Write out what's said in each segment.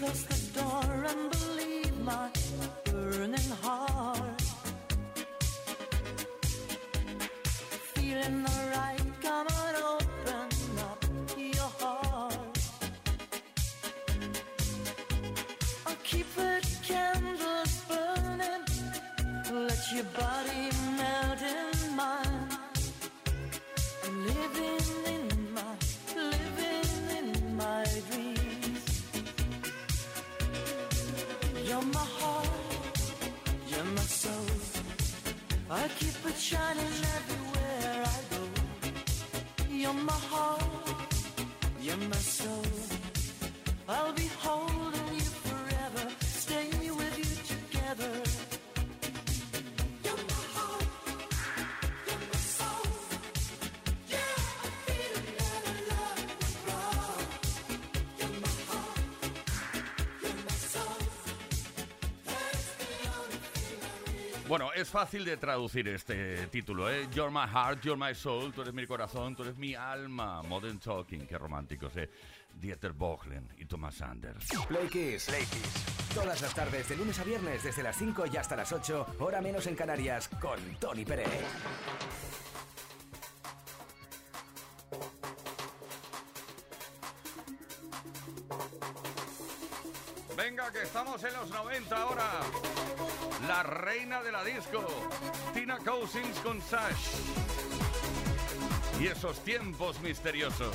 close the door and believe my You're my heart, you're my soul. I keep a child. Bueno, es fácil de traducir este título, ¿eh? You're my heart, you're my soul, tú eres mi corazón, tú eres mi alma. Modern Talking, qué románticos, ¿eh? Dieter Bohlen y Thomas Sanders. Play Kiss. Play Kiss. Todas las tardes, de lunes a viernes, desde las 5 y hasta las 8, hora menos en Canarias, con Tony Pérez. Venga, que estamos en los 90 ahora la reina de la disco, Tina Cousins con Sash. Y esos tiempos misteriosos.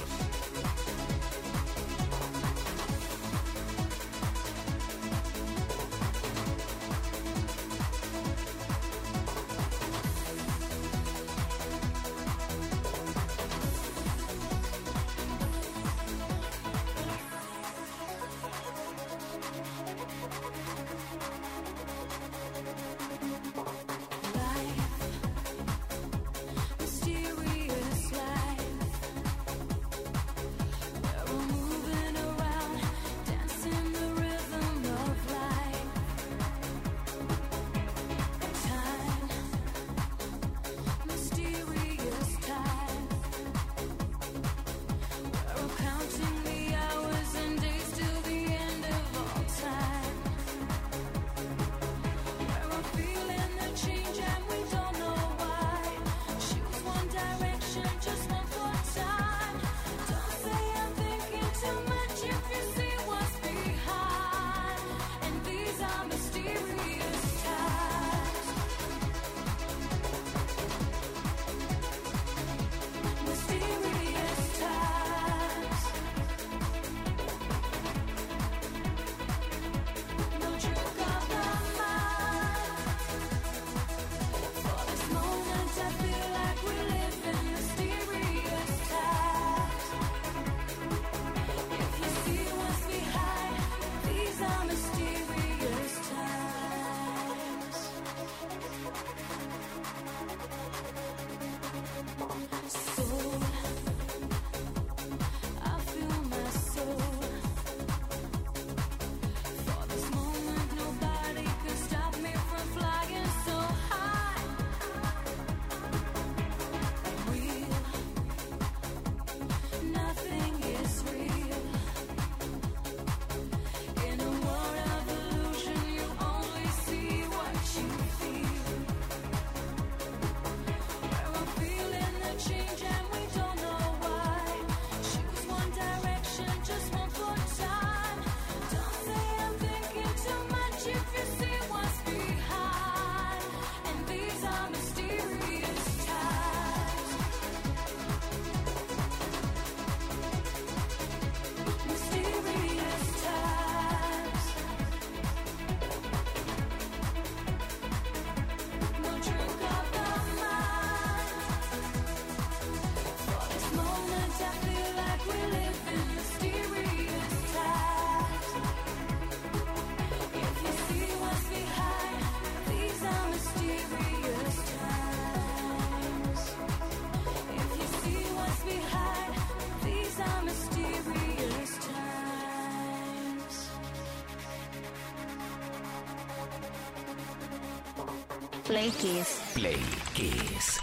Play Kiss. Play Kiss.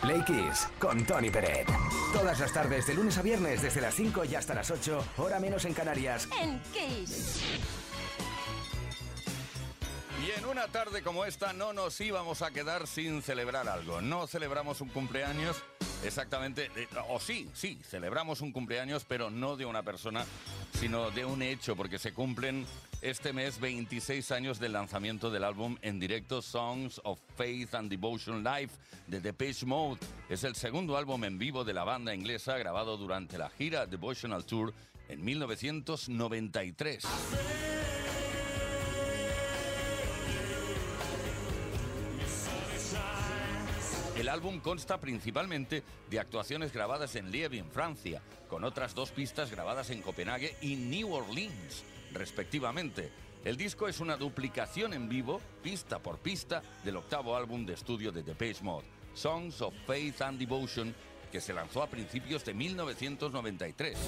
Play Kiss con Tony Peret. Todas las tardes, de lunes a viernes, desde las 5 y hasta las 8, hora menos en Canarias. En Kiss. Y en una tarde como esta no nos íbamos a quedar sin celebrar algo. No celebramos un cumpleaños exactamente, o sí, sí, celebramos un cumpleaños, pero no de una persona, sino de un hecho, porque se cumplen este mes 26 años del lanzamiento del álbum en directo Songs of Faith and Devotion Live de Depeche Mode. Es el segundo álbum en vivo de la banda inglesa grabado durante la gira Devotional Tour en 1993. El álbum consta principalmente de actuaciones grabadas en Lièvre, en Francia, con otras dos pistas grabadas en Copenhague y New Orleans, respectivamente. El disco es una duplicación en vivo, pista por pista, del octavo álbum de estudio de Depeche Mode, Songs of Faith and Devotion, que se lanzó a principios de 1993.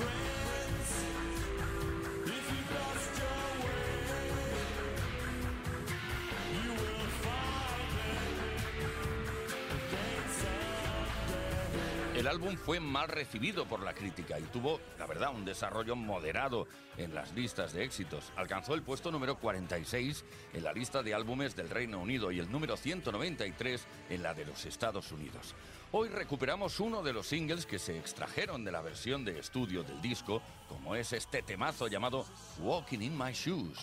El álbum fue mal recibido por la crítica y tuvo, la verdad, un desarrollo moderado en las listas de éxitos. Alcanzó el puesto número 46 en la lista de álbumes del Reino Unido y el número 193 en la de los Estados Unidos. Hoy recuperamos uno de los singles que se extrajeron de la versión de estudio del disco, como es este temazo llamado Walking in My Shoes.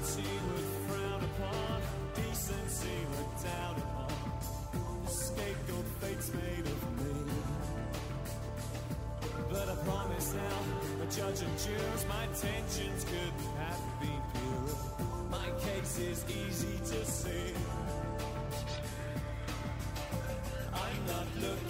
Morality would frown upon, decency would doubt upon. The scapegoat fate's made of me. But I promise now, the judge and jurors, my intentions couldn't have been purer. My case is easy to see. I'm not looking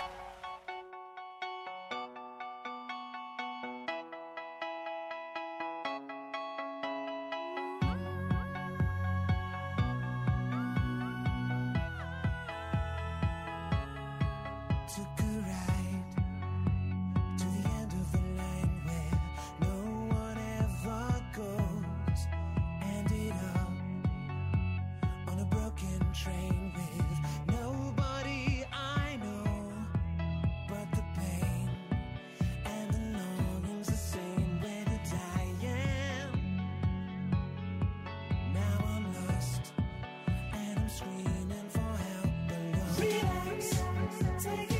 take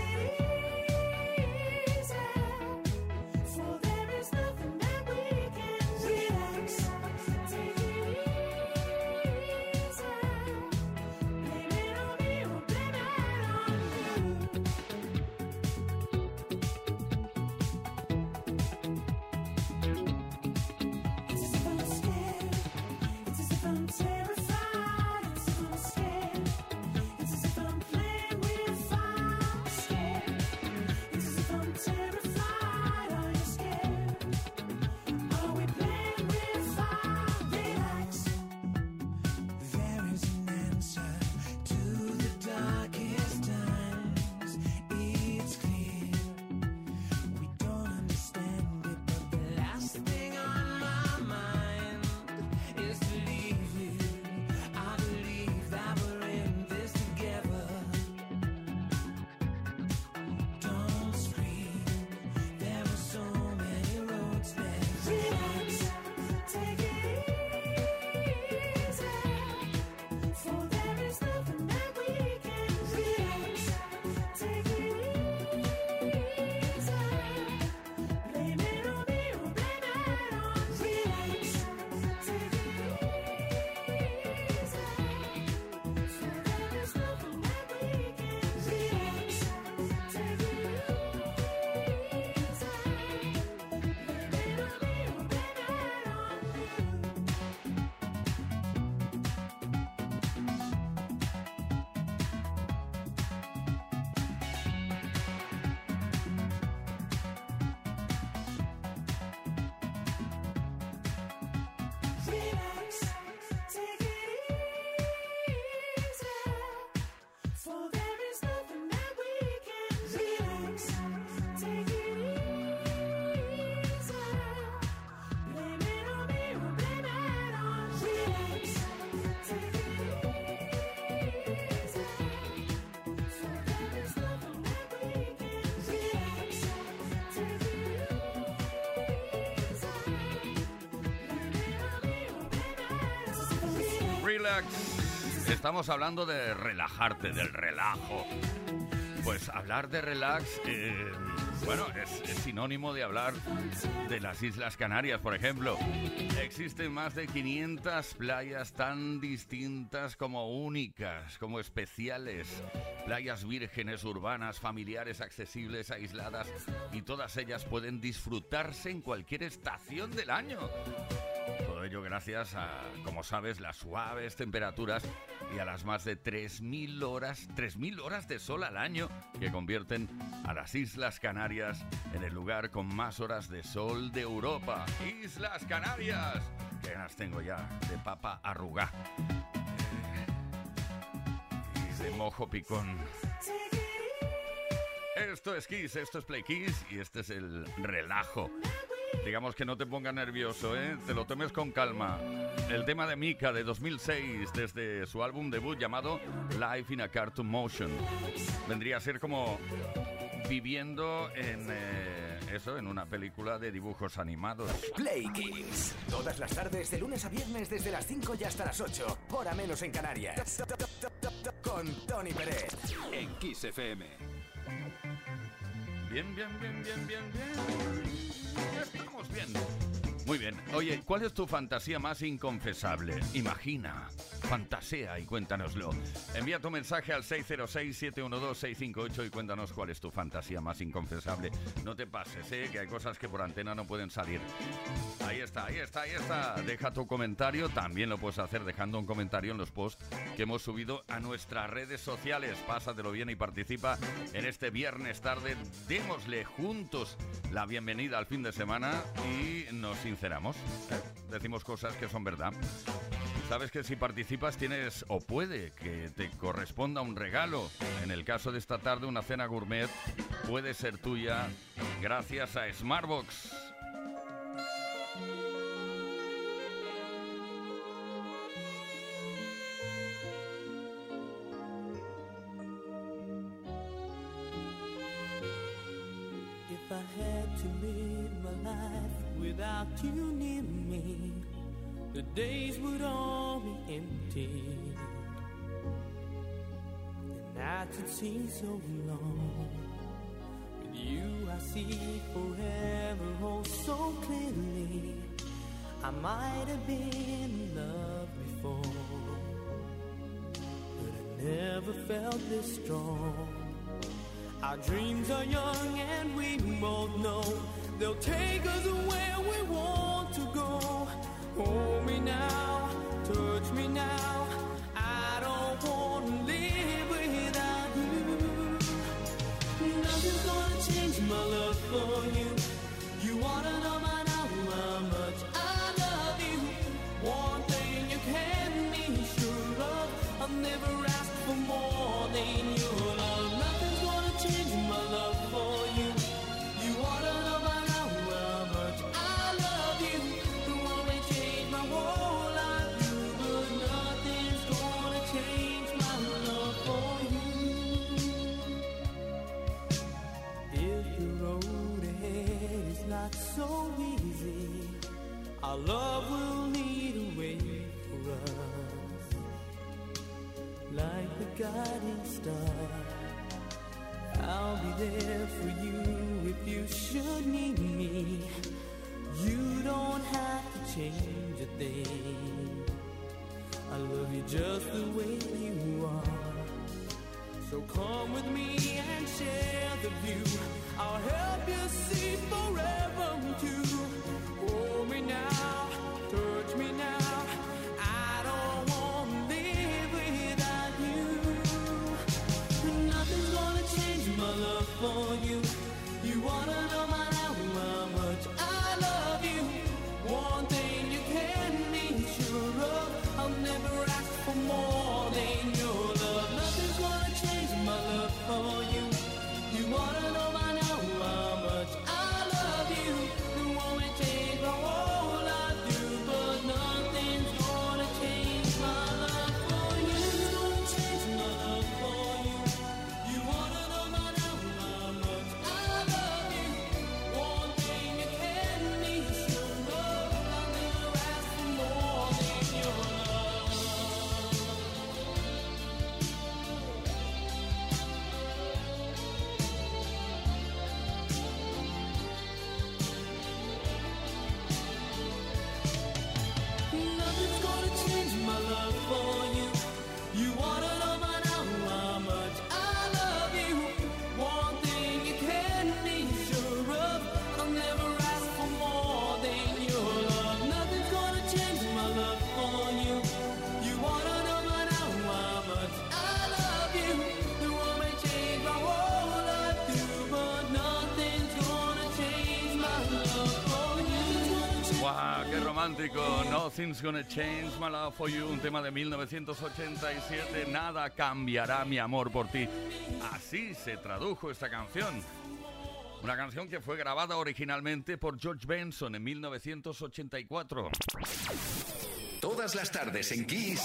Relax. Estamos hablando de relajarte, del relajo. Pues hablar de relax, eh, bueno, es, es, sinónimo de hablar de las Islas Canarias, por ejemplo. Existen más de 500 playas tan distintas como únicas, como especiales. Playas vírgenes, urbanas, familiares, accesibles, aisladas, y todas ellas pueden disfrutarse en cualquier estación del año. Gracias a, como sabes, las suaves temperaturas y a las más de 3.000 horas, 3.000 horas de sol al año que convierten a las Islas Canarias en el lugar con más horas de sol de Europa. Islas Canarias. Que las tengo ya de papa arrugá. Y de mojo picón. Esto es Kiss, esto es Play Kiss y este es el relajo. Digamos que no te ponga nervioso, ¿eh? Te lo tomes con calma. El tema de Mika de 2006, desde su álbum debut llamado Life in a Cartoon Motion. Vendría a ser como viviendo en eh, eso, en una película de dibujos animados. Play Kiss. Todas las tardes, de lunes a viernes, desde las 5 y hasta las 8. Hora menos en Canarias. Con Tony Pérez. En Kiss FM. Bien, bien, bien, bien, bien, bien. Estamos bien. Muy bien. Oye, ¿cuál es tu fantasía más inconfesable? Imagina, fantasea y cuéntanoslo. Envía tu mensaje al 606-712-658 y cuéntanos cuál es tu fantasía más inconfesable. No te pases, ¿eh? que hay cosas que por antena no pueden salir. Ahí está, ahí está, ahí está. Deja tu comentario. También lo puedes hacer dejando un comentario en los posts que hemos subido a nuestras redes sociales. Pásatelo bien y participa en este viernes tarde. Démosle juntos la bienvenida al fin de semana y nos sinceramos. Decimos cosas que son verdad. Sabes que si participas tienes o puede que te corresponda un regalo. En el caso de esta tarde, una cena gourmet puede ser tuya gracias a Smartbox. If I had to live my without you near me, the days would all be empty. The nights would seem so long. With you, I see forever oh so clearly. I might have been in love before, but I never felt this strong. Our dreams are young and we both know they'll take us where we want to go. Hold me now, touch me now. Just the way you are. So come with me and share the view. I'll help you see forever too. Hold me now, Nothing's gonna change my love for you. Un tema de 1987. Nada cambiará mi amor por ti. Así se tradujo esta canción. Una canción que fue grabada originalmente por George Benson en 1984. Todas las tardes en Kiss.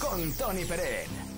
Con Tony Pérez.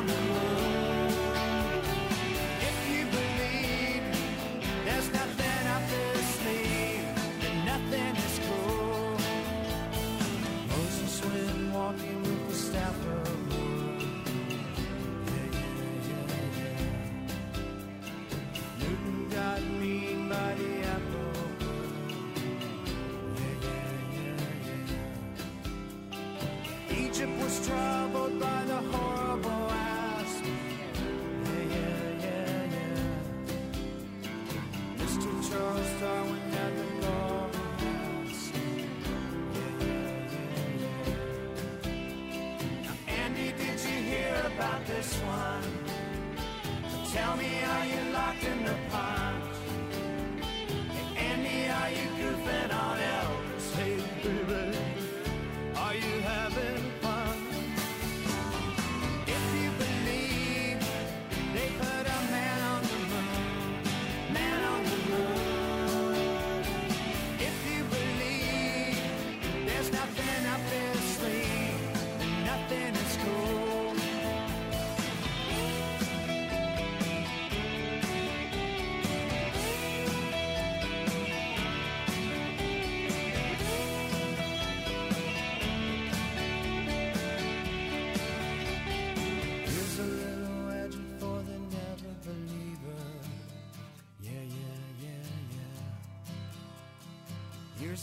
on the moon.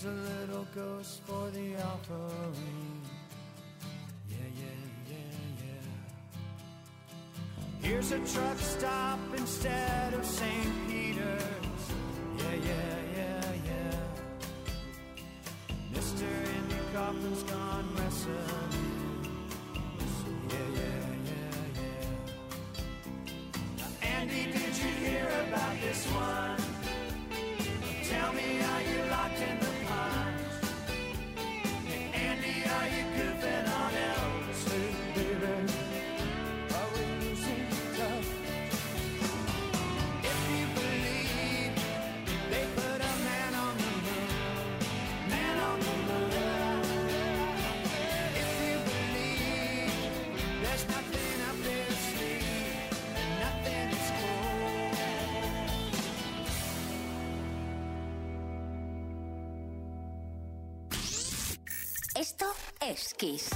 A little ghost for the offering. Yeah, yeah, yeah, yeah. Here's a truck stop instead of St. Peter's. Yeah, yeah, yeah, yeah. In your coffin's gone wrestling. Es Kiss.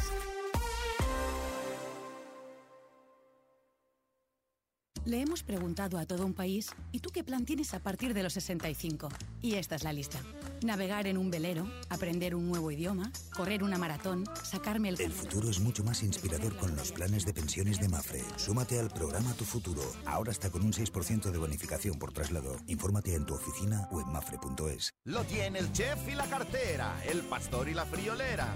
Le hemos preguntado a todo un país, ¿y tú qué plan tienes a partir de los 65? Y esta es la lista. Navegar en un velero, aprender un nuevo idioma, correr una maratón, sacarme el... El futuro es mucho más inspirador con los planes de pensiones de Mafre. Súmate al programa Tu Futuro. Ahora está con un 6% de bonificación por traslado. Infórmate en tu oficina o en mafre.es. Lo tiene el chef y la cartera, el pastor y la friolera.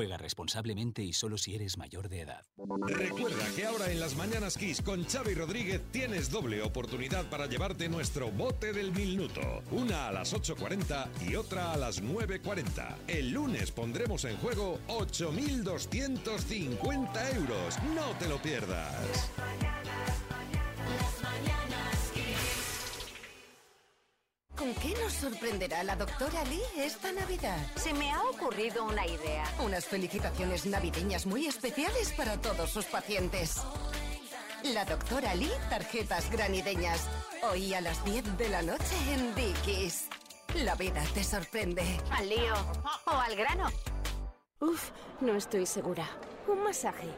Juega responsablemente y solo si eres mayor de edad. Recuerda que ahora en las Mañanas Kiss con Xavi Rodríguez tienes doble oportunidad para llevarte nuestro bote del minuto. Una a las 8.40 y otra a las 9.40. El lunes pondremos en juego 8.250 euros. No te lo pierdas. ¿Con qué nos sorprenderá la doctora Lee esta Navidad? Se me ha ocurrido una idea. Unas felicitaciones navideñas muy especiales para todos sus pacientes. La doctora Lee, tarjetas granideñas. Hoy a las 10 de la noche en Dickies. La vida te sorprende. ¿Al lío o al grano? Uf, no estoy segura. Un masaje.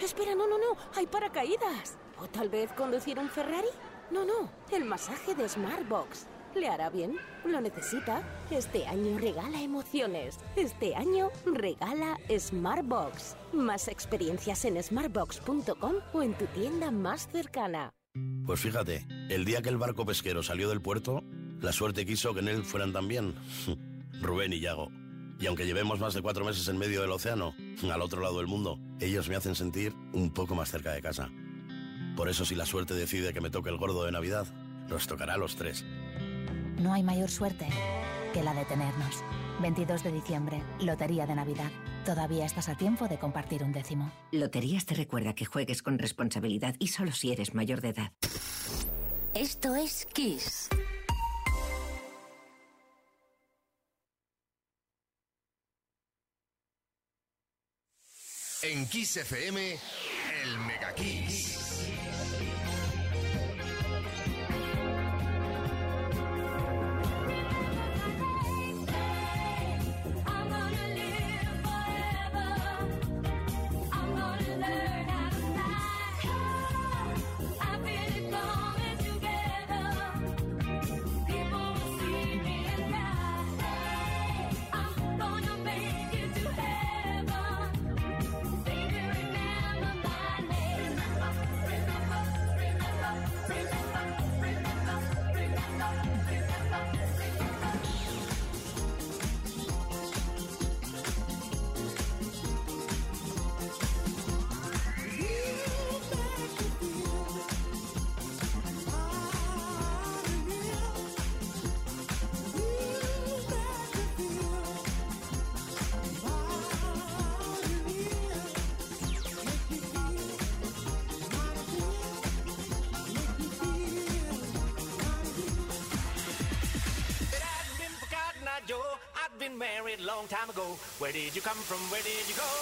Espera, no, no, no. Hay paracaídas. ¿O tal vez conducir un Ferrari? No, no. El masaje de Smartbox. ¿Le hará bien? ¿Lo necesita? Este año regala emociones. Este año regala Smartbox. Más experiencias en smartbox.com o en tu tienda más cercana. Pues fíjate, el día que el barco pesquero salió del puerto, la suerte quiso que en él fueran también Rubén y Yago. Y aunque llevemos más de cuatro meses en medio del océano, al otro lado del mundo, ellos me hacen sentir un poco más cerca de casa. Por eso si la suerte decide que me toque el gordo de Navidad, nos tocará a los tres. No hay mayor suerte que la de tenernos. 22 de diciembre, Lotería de Navidad. Todavía estás a tiempo de compartir un décimo. Loterías te recuerda que juegues con responsabilidad y solo si eres mayor de edad. Esto es Kiss. En Kiss FM, el Mega Kiss. Married long time ago. Where did you come from? Where did you go?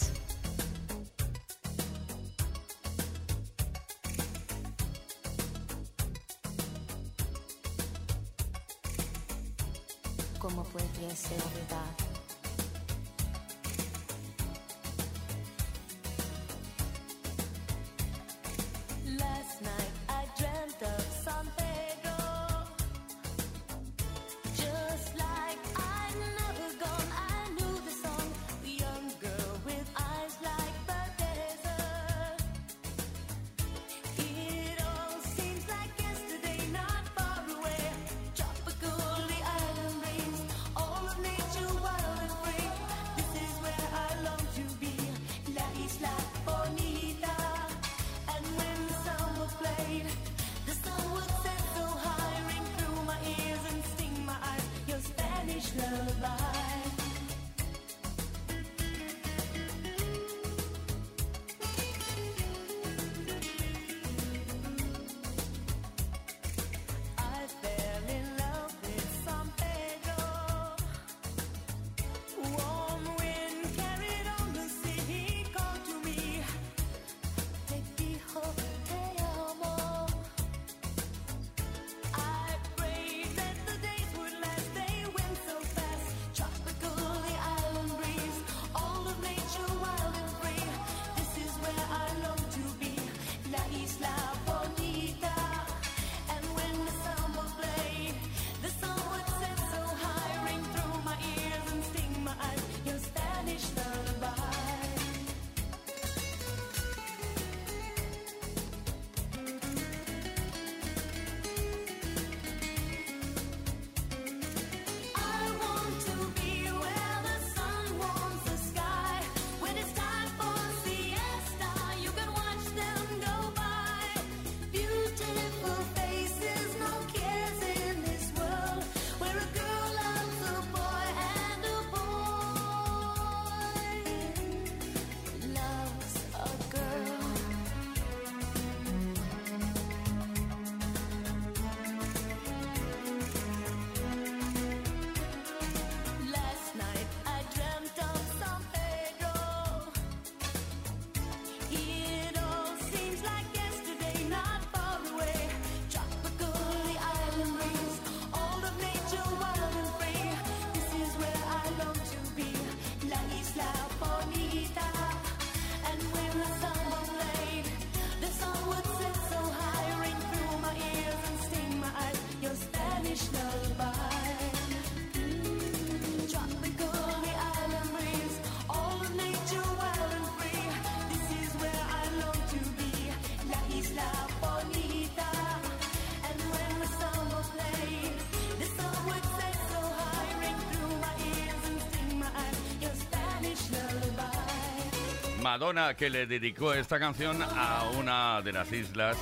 Madonna que le dedicó esta canción a una de las islas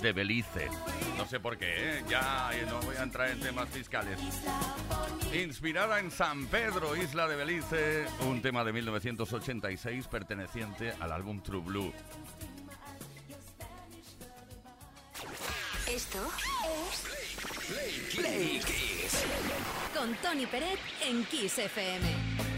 de Belice. No sé por qué, ¿eh? ya eh, no voy a entrar en temas fiscales. Inspirada en San Pedro, isla de Belice, un tema de 1986 perteneciente al álbum True Blue. Esto es Play, Play, Con Tony Peret en Kiss FM.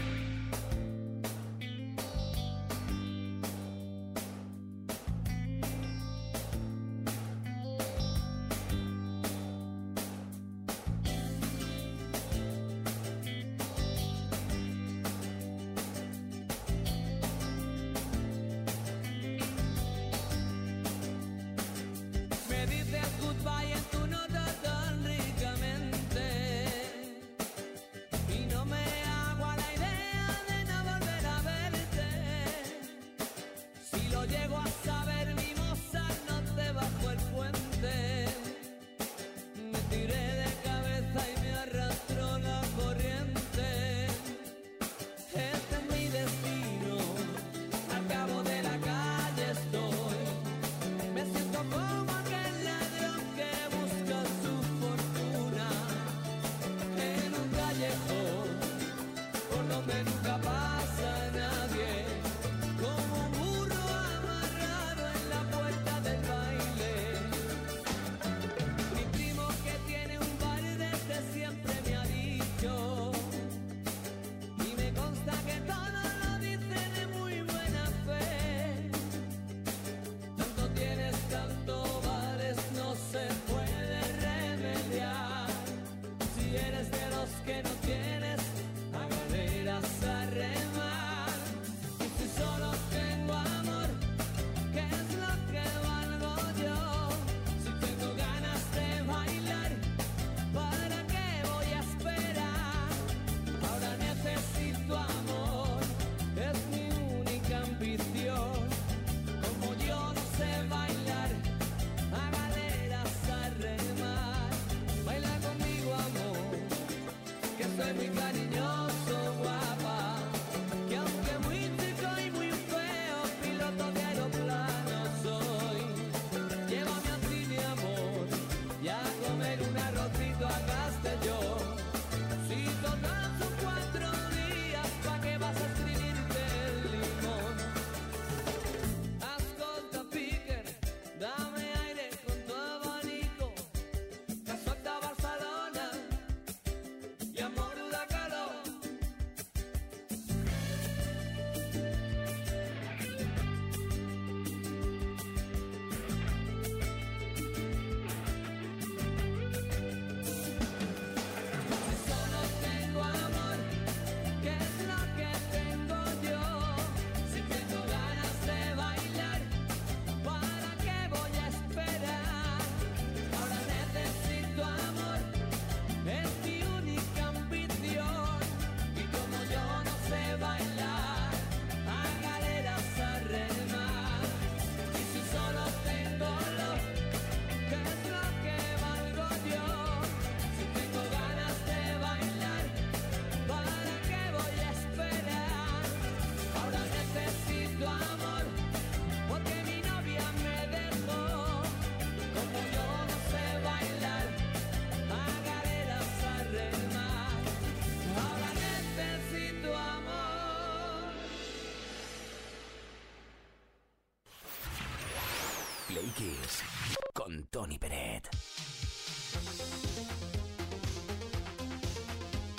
Con Tony Peret.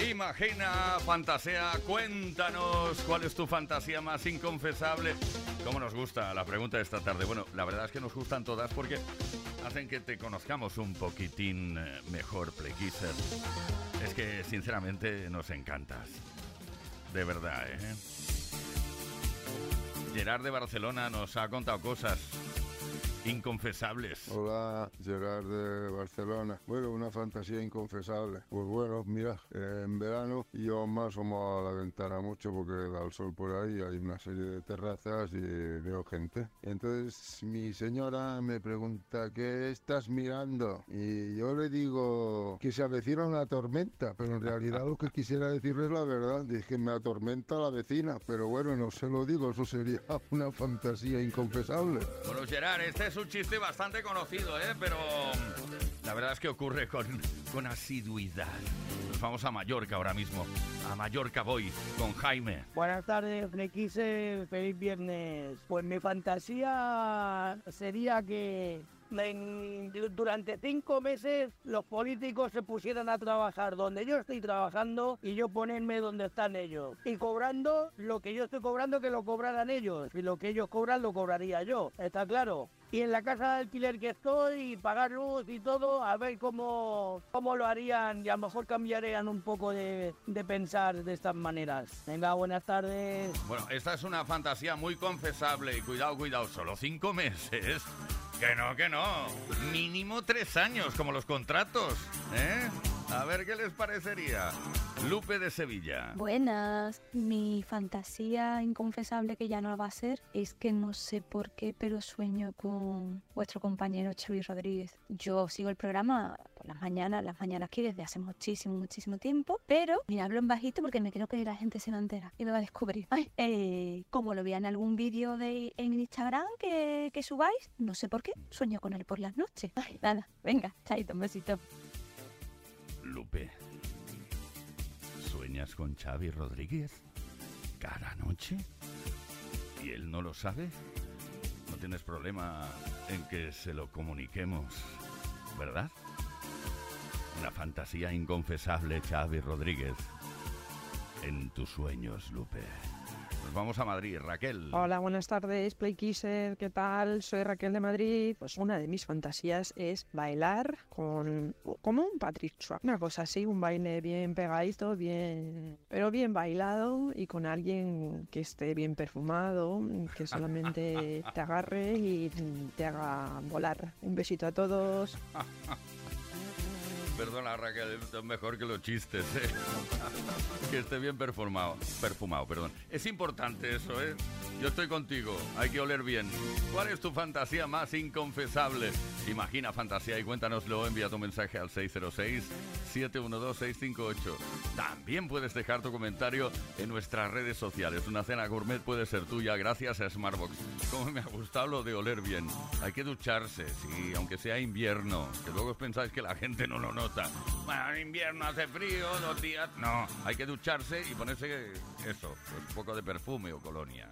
Imagina, fantasea, cuéntanos cuál es tu fantasía más inconfesable. ¿Cómo nos gusta la pregunta de esta tarde? Bueno, la verdad es que nos gustan todas porque hacen que te conozcamos un poquitín eh, mejor, Playkisser. Es que sinceramente nos encantas. De verdad, ¿eh? Gerard de Barcelona nos ha contado cosas inconfesables. Hola, Gerard de Barcelona. Bueno, una fantasía inconfesable. Pues bueno, mira, en verano yo me asomo a la ventana mucho porque da el sol por ahí, hay una serie de terrazas y veo gente. Entonces mi señora me pregunta, ¿qué estás mirando? Y yo le digo que se avecina una tormenta, pero en realidad lo que quisiera decirle es la verdad, es que me atormenta la vecina, pero bueno, no se lo digo, eso sería una fantasía inconfesable. Bueno, Gerard, este es un chiste bastante conocido, ¿eh? Pero mm, la verdad es que ocurre con, con asiduidad. Nos vamos a Mallorca ahora mismo. A Mallorca voy con Jaime. Buenas tardes, Flequise, feliz viernes. Pues mi fantasía sería que en- durante cinco meses los políticos se pusieran a trabajar donde yo estoy trabajando y yo ponerme donde están ellos. Y cobrando lo que yo estoy cobrando que lo cobraran ellos. Y lo que ellos cobran lo cobraría yo. ¿Está claro? Y en la casa de alquiler que estoy, pagar luz y todo, a ver cómo, cómo lo harían y a lo mejor cambiarían un poco de, de pensar de estas maneras. Venga, buenas tardes. Bueno, esta es una fantasía muy confesable y cuidado, cuidado, solo cinco meses. Que no, que no. Mínimo tres años, como los contratos. ¿Eh? A ver qué les parecería. Lupe de Sevilla. Buenas, mi fantasía inconfesable que ya no va a ser es que no sé por qué, pero sueño con vuestro compañero Xavi Rodríguez. Yo sigo el programa por las mañanas, las mañanas aquí desde hace muchísimo, muchísimo tiempo, pero mira, hablo en bajito porque me creo que la gente se va a enterar y me va a descubrir. Ay, eh, como lo vean en algún vídeo de en Instagram que, que subáis, no sé por qué, sueño con él por las noches. Ay, nada, venga, chaito, un besito. Lupe. ¿Sueñas con Xavi Rodríguez? ¿Cada noche? ¿Y él no lo sabe? No tienes problema en que se lo comuniquemos, ¿verdad? Una fantasía inconfesable, Xavi Rodríguez. En tus sueños, Lupe. Nos vamos a Madrid, Raquel. Hola, buenas tardes, Play Kisser, ¿qué tal? Soy Raquel de Madrid. Pues una de mis fantasías es bailar con como un Patrick Swayze, una cosa así, un baile bien pegadito, bien, pero bien bailado y con alguien que esté bien perfumado, que solamente te agarre y te haga volar. Un besito a todos. Perdona, Raquel, es mejor que los chistes, ¿eh? que esté bien perfumado, perfumado, perdón. Es importante eso, ¿eh? Yo estoy contigo, hay que oler bien. ¿Cuál es tu fantasía más inconfesable? Imagina fantasía y cuéntanoslo, envía tu mensaje al 606-712-658. También puedes dejar tu comentario en nuestras redes sociales. Una cena gourmet puede ser tuya gracias a Smartbox. Como me ha gustado lo de oler bien. Hay que ducharse, sí, aunque sea invierno, que luego pensáis que la gente no lo Bueno, en invierno hace frío, dos días. No, hay que ducharse y ponerse eso, un poco de perfume o colonia.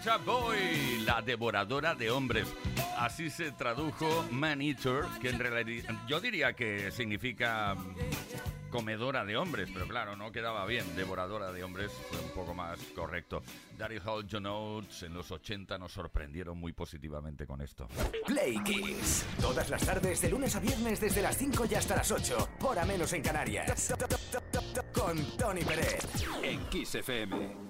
Soulja Boy, la devoradora de hombres. Así se tradujo Man Eater, que en realidad yo diría que significa mm, comedora de hombres, pero claro, no quedaba bien. Devoradora de hombres fue un poco más correcto. Daddy Hall John Oates en los 80 nos sorprendieron muy positivamente con esto. Play Kiss. Todas las tardes, de lunes a viernes, desde las 5 y hasta las 8. Hora menos en Canarias. Con Tony Pérez. En Kiss FM.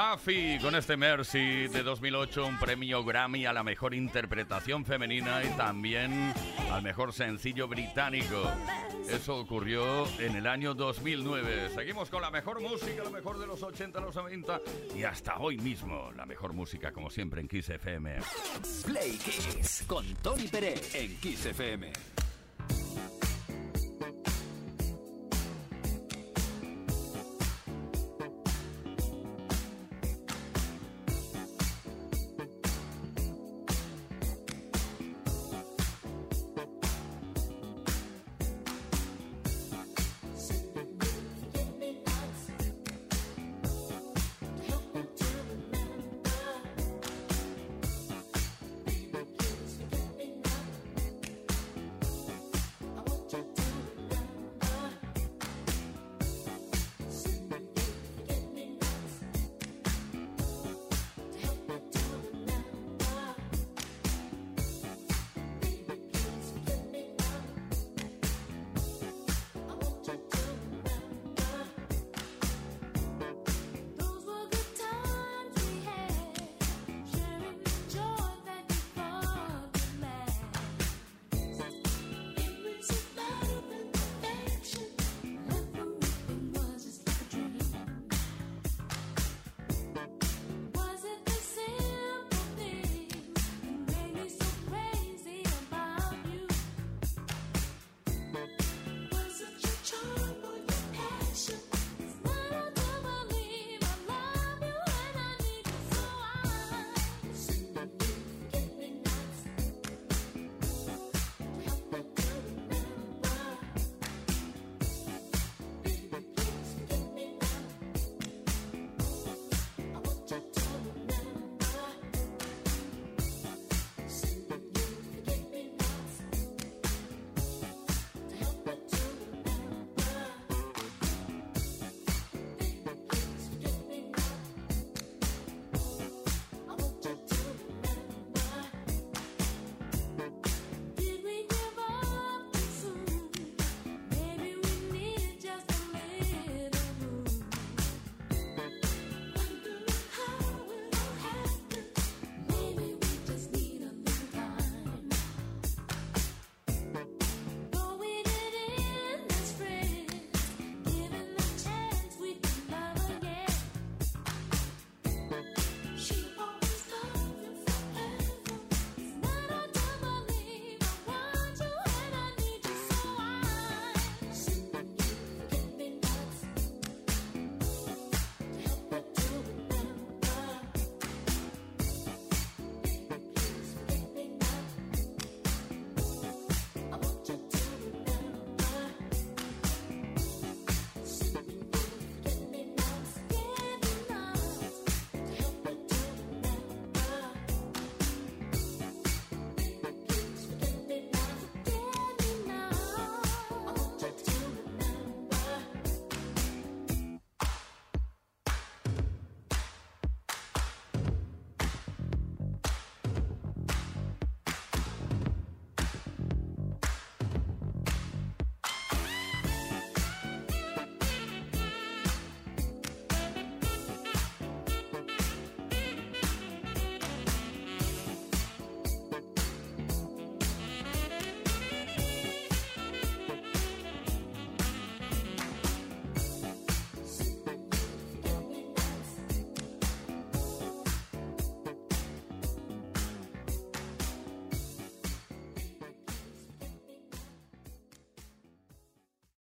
Duffy con este Mercy de 2008, un premio Grammy a la mejor interpretación femenina y también al mejor sencillo británico. Eso ocurrió en el año 2009. Seguimos con la mejor música, lo mejor de los 80, los 90 y hasta hoy mismo la mejor música como siempre en Kiss FM. Play Kiss con Tony Pérez en Kiss FM.